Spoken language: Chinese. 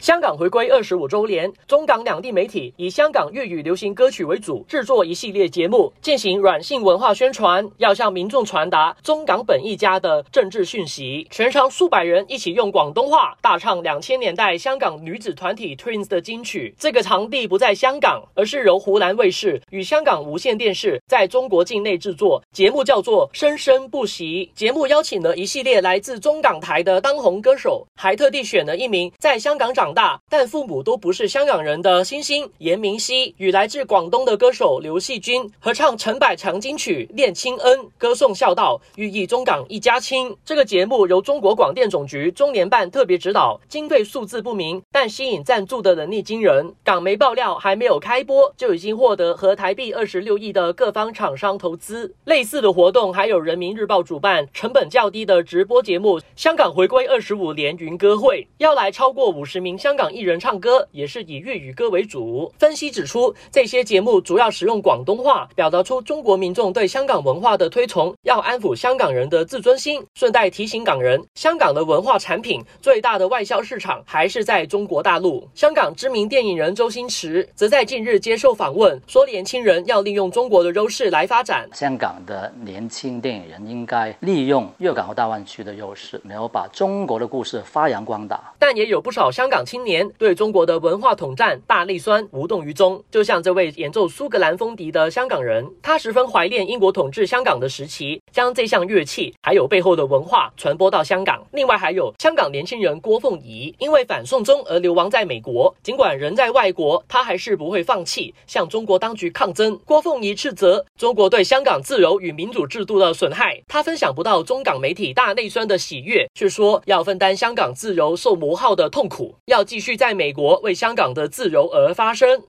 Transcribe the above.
香港回归二十五周年，中港两地媒体以香港粤语流行歌曲为主，制作一系列节目，进行软性文化宣传，要向民众传达中港本一家的政治讯息。全场数百人一起用广东话大唱两千年代香港女子团体 Twins 的金曲。这个场地不在香港，而是由湖南卫视与香港无线电视在中国境内制作，节目叫做《生生不息》。节目邀请了一系列来自中港台的当红歌手，还特地选了一名在香港长大，但父母都不是香港人的星星严明熙与来自广东的歌手刘细君合唱陈百强金曲《恋亲恩》，歌颂孝道，寓意中港一家亲。这个节目由中国广电总局中联办特别指导，经费数字不明，但吸引赞助的能力惊人。港媒爆料，还没有开播就已经获得和台币二十六亿的各方厂商投资。类似的活动还有人民日报主办成本较低的直播节目《香港回归二十五年云歌会》，要来超过五十名香港艺人唱歌，也是以粤语歌为主。分析指出，这些节目主要使用广东话，表达出中国民众对香港文化的推崇，要安抚香港人的自尊心。顺带提醒港人，香港的文化产品最大的外销市场还是在中国大陆。香港知名电影人周星驰则在近日接受访问，说年轻人要利用中国的优势来发展。香港的年轻电影人应该利用粤港澳大湾区的优势，没有把中国的故事发扬光大。但也有不少香港青年。对中国的文化统战大力酸无动于衷，就像这位演奏苏格兰风笛的香港人，他十分怀念英国统治香港的时期，将这项乐器还有背后的文化传播到香港。另外还有香港年轻人郭凤仪，因为反送中而流亡在美国，尽管人在外国，他还是不会放弃向中国当局抗争。郭凤仪斥责中国对香港自由与民主制度的损害，他分享不到中港媒体大内酸的喜悦，却说要分担香港自由受磨耗的痛苦，要继续。在美国为香港的自由而发声。